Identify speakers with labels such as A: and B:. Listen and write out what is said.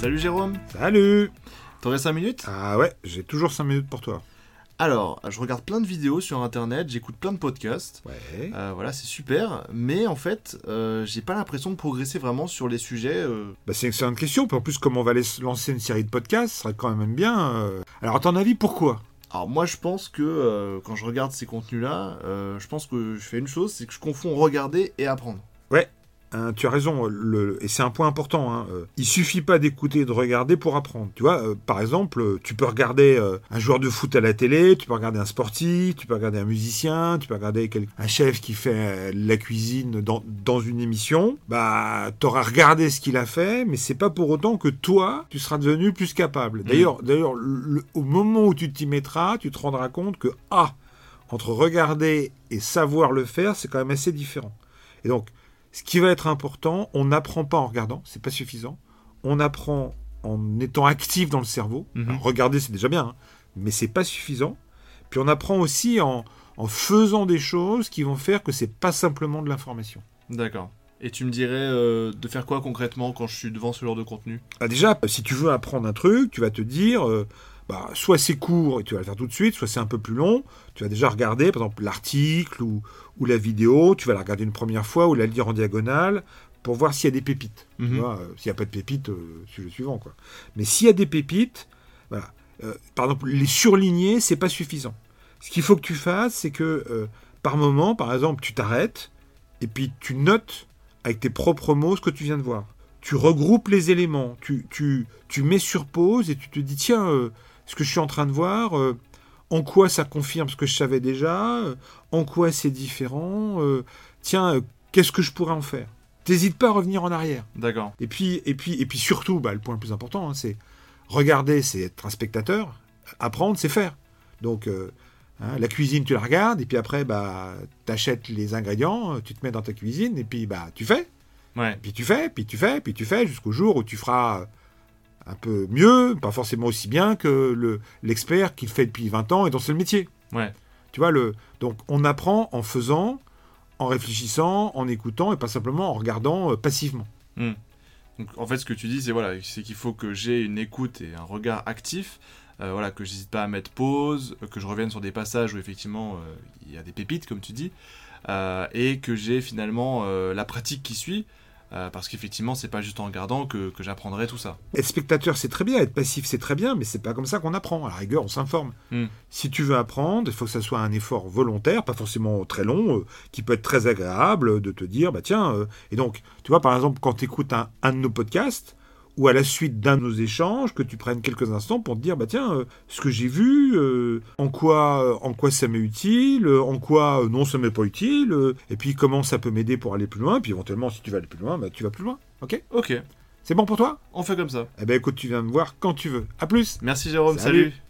A: Salut Jérôme,
B: Salut
A: t'aurais 5 minutes?
B: Ah ouais, j'ai toujours 5 minutes pour toi.
A: Alors, je regarde plein de vidéos sur internet, j'écoute plein de podcasts.
B: Ouais.
A: Euh, voilà, c'est super, mais en fait, euh, j'ai pas l'impression de progresser vraiment sur les sujets. euh,
B: Bah, c'est une excellente question. Puis en plus, comme on va lancer une série de podcasts, ce serait quand même bien. Alors, à ton avis, pourquoi?
A: Alors moi, je pense que quand je regarde ces contenus-là, euh, je pense que je fais une chose, c'est que je confonds regarder et apprendre.
B: Hein, Tu as raison, le, et c'est un point important. Hein, euh, il suffit pas d'écouter et de regarder pour apprendre. Tu vois, euh, par exemple, euh, tu peux regarder euh, un joueur de foot à la télé, tu peux regarder un sportif, tu peux regarder un musicien, tu peux regarder quel- un chef qui fait la cuisine dans, dans une émission. Bah, t'auras regardé ce qu'il a fait, mais c'est pas pour autant que toi, tu seras devenu plus capable. D'ailleurs, d'ailleurs, le- au moment où tu t'y mettras, tu te rendras compte que ah, entre regarder et savoir le faire, c'est quand même assez différent. Et donc, ce qui va être important, on n'apprend pas en regardant, c'est pas suffisant. On apprend en étant actif dans le cerveau.
A: Mhm.
B: Alors, regarder, c'est déjà bien, hein, mais c'est pas suffisant. Puis on apprend aussi en, en faisant des choses qui vont faire que c'est pas simplement de l'information.
A: D'accord. Et tu me dirais euh, de faire quoi concrètement quand je suis devant ce genre de contenu?
B: Bah déjà, si tu veux apprendre un truc, tu vas te dire, euh, bah, soit c'est court et tu vas le faire tout de suite, soit c'est un peu plus long. Tu vas déjà regarder, par exemple, l'article ou, ou la vidéo. Tu vas la regarder une première fois ou la lire en diagonale pour voir s'il y a des pépites.
A: Mhm.
B: euh, s'il n'y a pas de pépites, euh, le suivant. Quoi. Mais s'il y a des pépites, voilà. Euh, par exemple, les surligner, c'est pas suffisant. Ce qu'il faut que tu fasses, c'est que euh, par moment, par exemple, tu t'arrêtes et puis tu notes avec tes propres mots ce que tu viens de voir. Tu regroupes les éléments, tu, tu, tu mets sur pause et tu te dis tiens, ce que je suis en train de voir, euh, en quoi ça confirme ce que je savais déjà, euh, en quoi c'est différent, euh, tiens, qu'est-ce que je pourrais en faire? T'hésites pas à revenir en arrière.
A: D'accord.
B: Et puis, et puis, et puis surtout, bah, le point le plus important, hein, c'est regarder, c'est être un spectateur. Apprendre, c'est faire. Donc, hein, la cuisine, tu la regardes, et puis après, bah, t'achètes les ingrédients, tu te mets dans ta cuisine, et puis, bah, tu fais.
A: Ouais.
B: Puis tu fais, puis tu fais, puis tu fais, jusqu'au jour où tu feras un peu mieux, pas forcément aussi bien que le- l'expert qui le fait depuis 20 ans et dont c'est le métier.
A: Ouais.
B: Tu vois, le... donc on apprend en faisant, en réfléchissant, en écoutant, et pas simplement en regardant euh, passivement.
A: Donc en fait, ce que tu dis, c'est voilà, c'est qu'il faut que j'ai une écoute et un regard actif. euh, voilà, que j'hésite pas à mettre pause, que je revienne sur des passages où effectivement euh, il y a des pépites, comme tu dis, euh, et que j'ai finalement la pratique qui suit, euh, parce qu'effectivement, c'est pas juste en regardant que, que j'apprendrai tout ça.
B: Être spectateur, c'est très bien, être passif, c'est très bien, mais c'est pas comme ça qu'on apprend. À la rigueur, on s'informe.
A: Hmm.
B: Si tu veux apprendre, il faut que ça soit un effort volontaire, pas forcément très long, euh, qui peut être très agréable, de te dire, bah tiens, euh, et donc, tu vois, par exemple, quand tu écoutes un, un de nos podcasts, ou à la suite d'un de nos échanges, que tu prennes quelques instants pour te dire, bah tiens, euh, ce que j'ai vu, euh, en quoi, euh, en quoi ça m'est utile, en quoi non ça m'est pas utile, et puis comment ça peut m'aider pour aller plus loin, puis éventuellement, si tu veux aller plus loin, bah tu vas plus loin. Ok?
A: Ok,
B: C'est bon pour toi?
A: On fait comme ça.
B: Eh ben écoute, tu viens me voir quand tu veux. À plus
A: Merci Jérôme,
B: Salut.
A: salut.